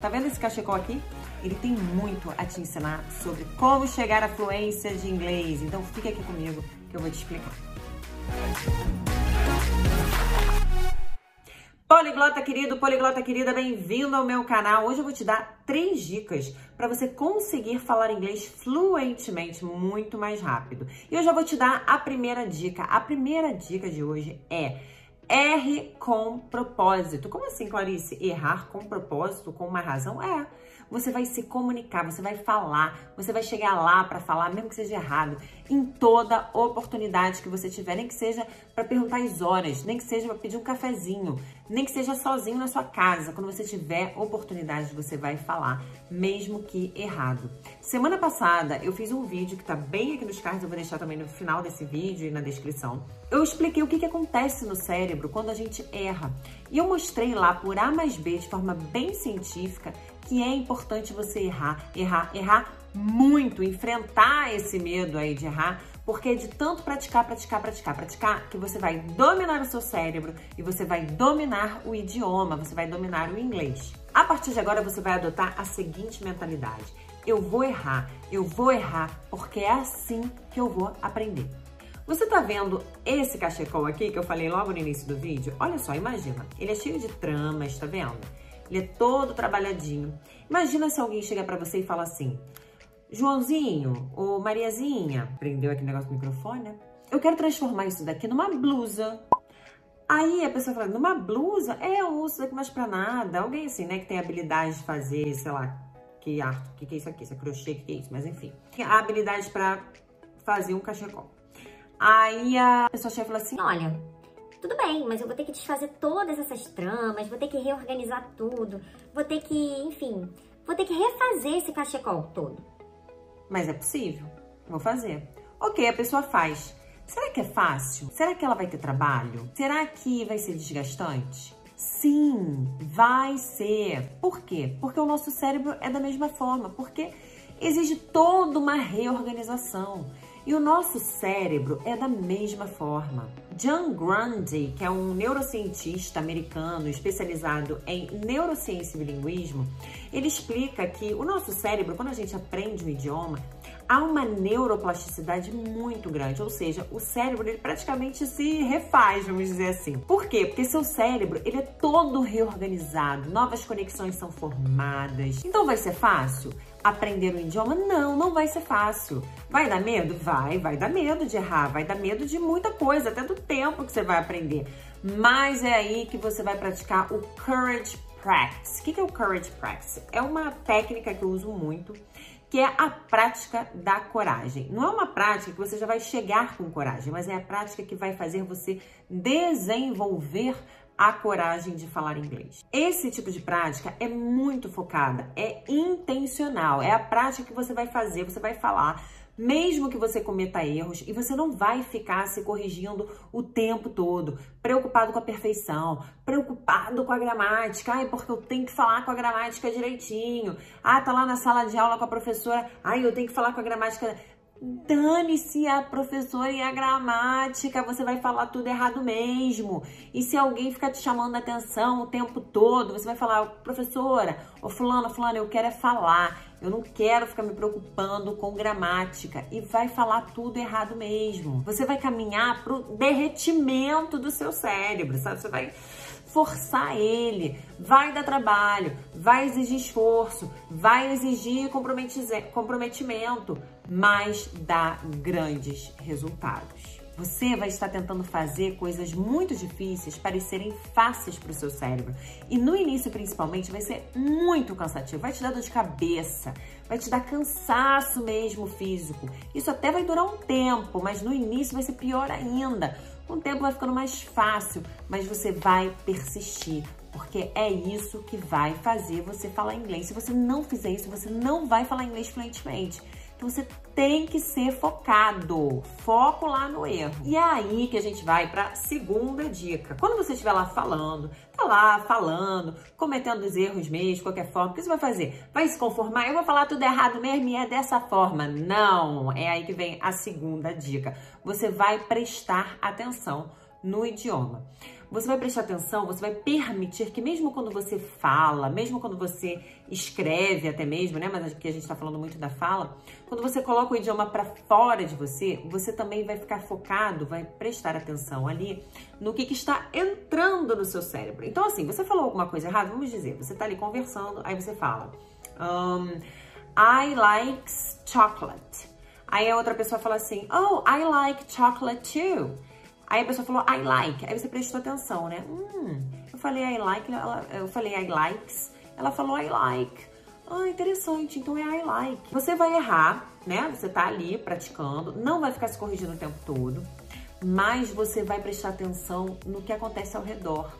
Tá vendo esse cachecol aqui? Ele tem muito a te ensinar sobre como chegar à fluência de inglês. Então fica aqui comigo que eu vou te explicar. Poliglota querido, poliglota querida, bem-vindo ao meu canal. Hoje eu vou te dar três dicas para você conseguir falar inglês fluentemente, muito mais rápido. E eu já vou te dar a primeira dica. A primeira dica de hoje é Erre com propósito. Como assim, Clarice? Errar com propósito, com uma razão? É. Você vai se comunicar, você vai falar, você vai chegar lá para falar, mesmo que seja errado, em toda oportunidade que você tiver, nem que seja para perguntar as horas, nem que seja para pedir um cafezinho, nem que seja sozinho na sua casa. Quando você tiver oportunidade, você vai falar, mesmo que errado. Semana passada eu fiz um vídeo que tá bem aqui nos cards, eu vou deixar também no final desse vídeo e na descrição. Eu expliquei o que, que acontece no cérebro quando a gente erra. E eu mostrei lá por A mais B de forma bem científica que é importante você errar, errar, errar muito, enfrentar esse medo aí de errar, porque é de tanto praticar, praticar, praticar, praticar, que você vai dominar o seu cérebro e você vai dominar o idioma, você vai dominar o inglês. A partir de agora você vai adotar a seguinte mentalidade: eu vou errar, eu vou errar, porque é assim que eu vou aprender. Você tá vendo esse cachecol aqui que eu falei logo no início do vídeo? Olha só, imagina, ele é cheio de tramas, tá vendo? Ele é todo trabalhadinho. Imagina se alguém chega para você e fala assim: Joãozinho ou Mariazinha, prendeu aqui o negócio do microfone, né? Eu quero transformar isso daqui numa blusa. Aí a pessoa fala, numa blusa? É, eu uso isso daqui mais pra nada. Alguém assim, né, que tem habilidade de fazer, sei lá, que arte, que que é isso aqui? Isso é crochê, que que é isso? Mas enfim, a habilidade pra fazer um cachecol. Aí a pessoa chega e fala assim, olha, tudo bem, mas eu vou ter que desfazer todas essas tramas, vou ter que reorganizar tudo, vou ter que, enfim, vou ter que refazer esse cachecol todo. Mas é possível, vou fazer. Ok, a pessoa faz. Será que é fácil? Será que ela vai ter trabalho? Será que vai ser desgastante? Sim, vai ser. Por quê? Porque o nosso cérebro é da mesma forma, porque exige toda uma reorganização. E o nosso cérebro é da mesma forma. John Grundy, que é um neurocientista americano especializado em neurociência e bilinguismo, ele explica que o nosso cérebro, quando a gente aprende um idioma, há uma neuroplasticidade muito grande, ou seja, o cérebro ele praticamente se refaz, vamos dizer assim. Por quê? Porque seu cérebro ele é todo reorganizado, novas conexões são formadas. Então vai ser fácil? Aprender o idioma? Não, não vai ser fácil. Vai dar medo? Vai, vai dar medo de errar, vai dar medo de muita coisa, até do tempo que você vai aprender. Mas é aí que você vai praticar o Courage Practice. O que é o Courage Practice? É uma técnica que eu uso muito, que é a prática da coragem. Não é uma prática que você já vai chegar com coragem, mas é a prática que vai fazer você desenvolver a coragem de falar inglês. Esse tipo de prática é muito focada, é intencional, é a prática que você vai fazer, você vai falar mesmo que você cometa erros, e você não vai ficar se corrigindo o tempo todo, preocupado com a perfeição, preocupado com a gramática, ai, porque eu tenho que falar com a gramática direitinho. Ah, tá lá na sala de aula com a professora, ai, eu tenho que falar com a gramática Dane-se a professora e a gramática, você vai falar tudo errado mesmo. E se alguém ficar te chamando a atenção o tempo todo, você vai falar, professora, ô fulano, fulano, eu quero é falar. Eu não quero ficar me preocupando com gramática. E vai falar tudo errado mesmo. Você vai caminhar pro derretimento do seu cérebro, sabe? Você vai forçar ele, vai dar trabalho, vai exigir esforço, vai exigir comprometimento, mas dá grandes resultados. Você vai estar tentando fazer coisas muito difíceis parecerem fáceis para o seu cérebro. E no início, principalmente, vai ser muito cansativo. Vai te dar dor de cabeça, vai te dar cansaço mesmo físico. Isso até vai durar um tempo, mas no início vai ser pior ainda. Com o tempo vai ficando mais fácil, mas você vai persistir, porque é isso que vai fazer você falar inglês. Se você não fizer isso, você não vai falar inglês fluentemente. Você tem que ser focado, foco lá no erro. E é aí que a gente vai para segunda dica. Quando você estiver lá falando, tá lá falando, cometendo os erros mesmo, de qualquer forma, o que você vai fazer? Vai se conformar? Eu vou falar tudo errado mesmo e é dessa forma. Não, é aí que vem a segunda dica. Você vai prestar atenção no idioma. Você vai prestar atenção, você vai permitir que mesmo quando você fala, mesmo quando você escreve até mesmo, né, mas aqui a gente está falando muito da fala, quando você coloca o idioma para fora de você, você também vai ficar focado, vai prestar atenção ali no que, que está entrando no seu cérebro. Então assim, você falou alguma coisa errada, vamos dizer, você está ali conversando, aí você fala, um, I like chocolate. Aí a outra pessoa fala assim, oh, I like chocolate too. Aí a pessoa falou, I like. Aí você prestou atenção, né? Hum, eu falei I like, ela, eu falei I likes. Ela falou I like. Ah, interessante, então é I like. Você vai errar, né? Você tá ali praticando, não vai ficar se corrigindo o tempo todo, mas você vai prestar atenção no que acontece ao redor.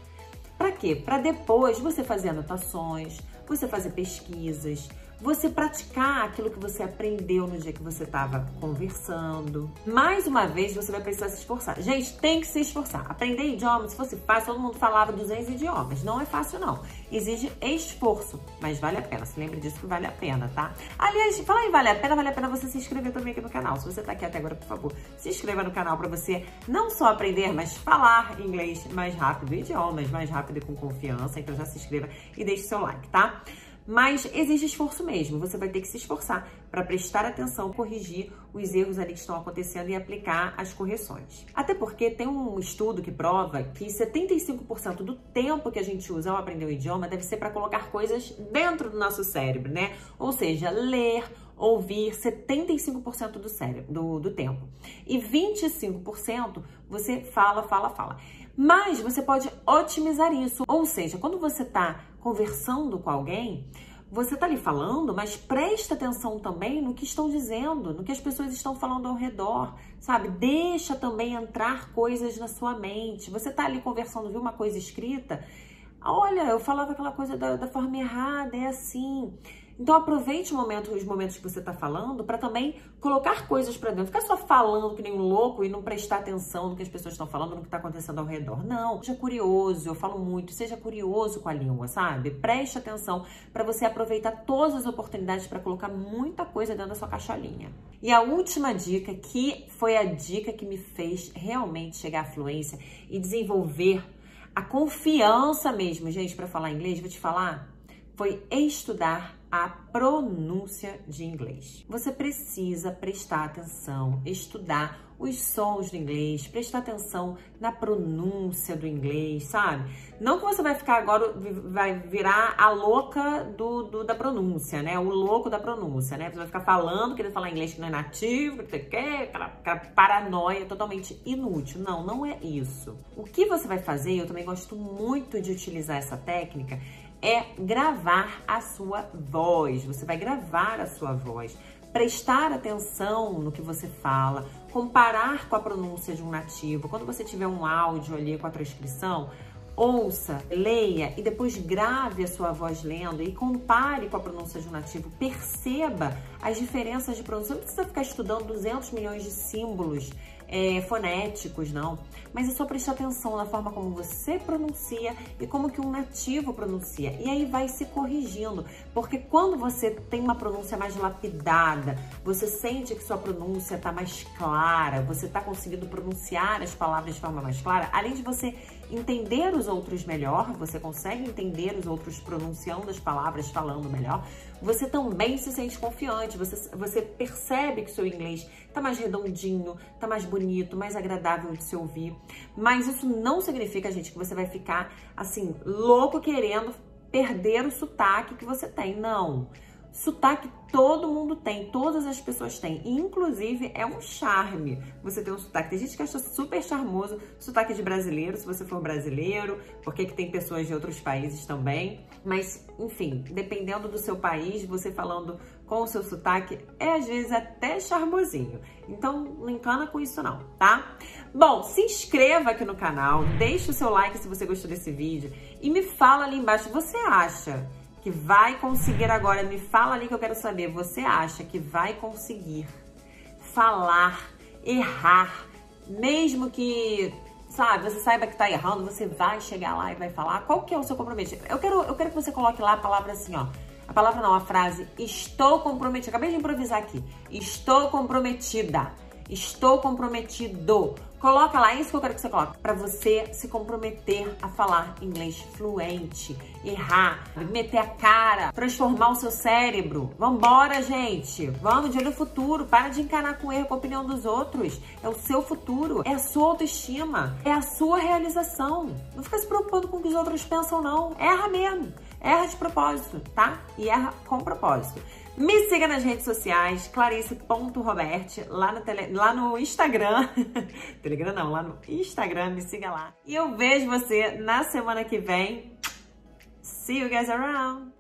Para quê? Para depois você fazer anotações, você fazer pesquisas, você praticar aquilo que você aprendeu no dia que você estava conversando. Mais uma vez, você vai precisar se esforçar. Gente, tem que se esforçar. Aprender idiomas, se fosse fácil, todo mundo falava 200 idiomas. Não é fácil, não. Exige esforço, mas vale a pena. Se lembre disso que vale a pena, tá? Aliás, fala em vale a pena, vale a pena você se inscrever também aqui no canal. Se você tá aqui até agora, por favor, se inscreva no canal para você não só aprender, mas falar inglês mais rápido, idiomas mais rápido e com confiança. Então já se inscreva e deixe seu like, tá? Mas exige esforço mesmo. Você vai ter que se esforçar para prestar atenção, corrigir os erros ali que estão acontecendo e aplicar as correções. Até porque tem um estudo que prova que 75% do tempo que a gente usa ao aprender o idioma deve ser para colocar coisas dentro do nosso cérebro, né? Ou seja, ler, ouvir 75% do cérebro, do, do tempo. E 25% você fala, fala, fala. Mas você pode otimizar isso. Ou seja, quando você está conversando com alguém, você está ali falando, mas presta atenção também no que estão dizendo, no que as pessoas estão falando ao redor, sabe? Deixa também entrar coisas na sua mente. Você está ali conversando, viu uma coisa escrita? Olha, eu falava aquela coisa da, da forma errada, é assim. Então aproveite momento, os momentos que você está falando para também colocar coisas para dentro. Ficar só falando que nem um louco e não prestar atenção no que as pessoas estão falando, no que está acontecendo ao redor. Não, seja curioso, eu falo muito, seja curioso com a língua, sabe? Preste atenção para você aproveitar todas as oportunidades para colocar muita coisa dentro da sua caixolinha. E a última dica, que foi a dica que me fez realmente chegar à fluência e desenvolver a confiança mesmo, gente, para falar inglês, vou te falar, foi estudar a pronúncia de inglês. Você precisa prestar atenção, estudar os sons do inglês, prestar atenção na pronúncia do inglês, sabe? Não que você vai ficar agora, vai virar a louca do, do da pronúncia, né? O louco da pronúncia, né? Você vai ficar falando, querendo falar inglês que não é nativo, que você quer, aquela, aquela paranoia totalmente inútil. Não, não é isso. O que você vai fazer, eu também gosto muito de utilizar essa técnica, é gravar a sua voz. Você vai gravar a sua voz, prestar atenção no que você fala, comparar com a pronúncia de um nativo. Quando você tiver um áudio ali com a transcrição, ouça, leia e depois grave a sua voz lendo e compare com a pronúncia de um nativo. Perceba as diferenças de pronúncia. Não precisa ficar estudando 200 milhões de símbolos é, fonéticos, não. Mas é só prestar atenção na forma como você pronuncia e como que um nativo pronuncia. E aí vai se corrigindo, porque quando você tem uma pronúncia mais lapidada, você sente que sua pronúncia está mais clara, você está conseguindo pronunciar as palavras de forma mais clara, além de você entender os outros melhor, você consegue entender os outros pronunciando as palavras, falando melhor, você também se sente confiante, você, você percebe que seu inglês tá mais redondinho, tá mais bonito, mais agradável de se ouvir. Mas isso não significa, gente, que você vai ficar assim, louco querendo perder o sotaque que você tem. Não. Sotaque todo mundo tem, todas as pessoas têm. inclusive, é um charme você ter um sotaque. Tem gente que acha super charmoso sotaque de brasileiro, se você for brasileiro, porque que tem pessoas de outros países também. Mas, enfim, dependendo do seu país, você falando com o seu sotaque é às vezes até charmosinho. Então, não encana com isso não, tá? Bom, se inscreva aqui no canal, deixe o seu like se você gostou desse vídeo e me fala ali embaixo, você acha que vai conseguir agora, me fala ali que eu quero saber, você acha que vai conseguir falar, errar, mesmo que, sabe, você saiba que tá errando, você vai chegar lá e vai falar, qual que é o seu compromisso? Eu quero, eu quero que você coloque lá a palavra assim, ó, a palavra não, a frase, estou comprometida, acabei de improvisar aqui, estou comprometida, estou comprometido, Coloca lá, é isso que eu quero que você coloque, para você se comprometer a falar inglês fluente, errar, meter a cara, transformar o seu cérebro. Vambora, gente! Vamos de olho no futuro, para de encarar com erro com a opinião dos outros. É o seu futuro, é a sua autoestima, é a sua realização. Não fica se preocupando com o que os outros pensam, não. Erra mesmo. Erra de propósito, tá? E erra com propósito. Me siga nas redes sociais, clarice.robert, lá lá no Instagram. Telegram não, lá no Instagram, me siga lá. E eu vejo você na semana que vem. See you guys around!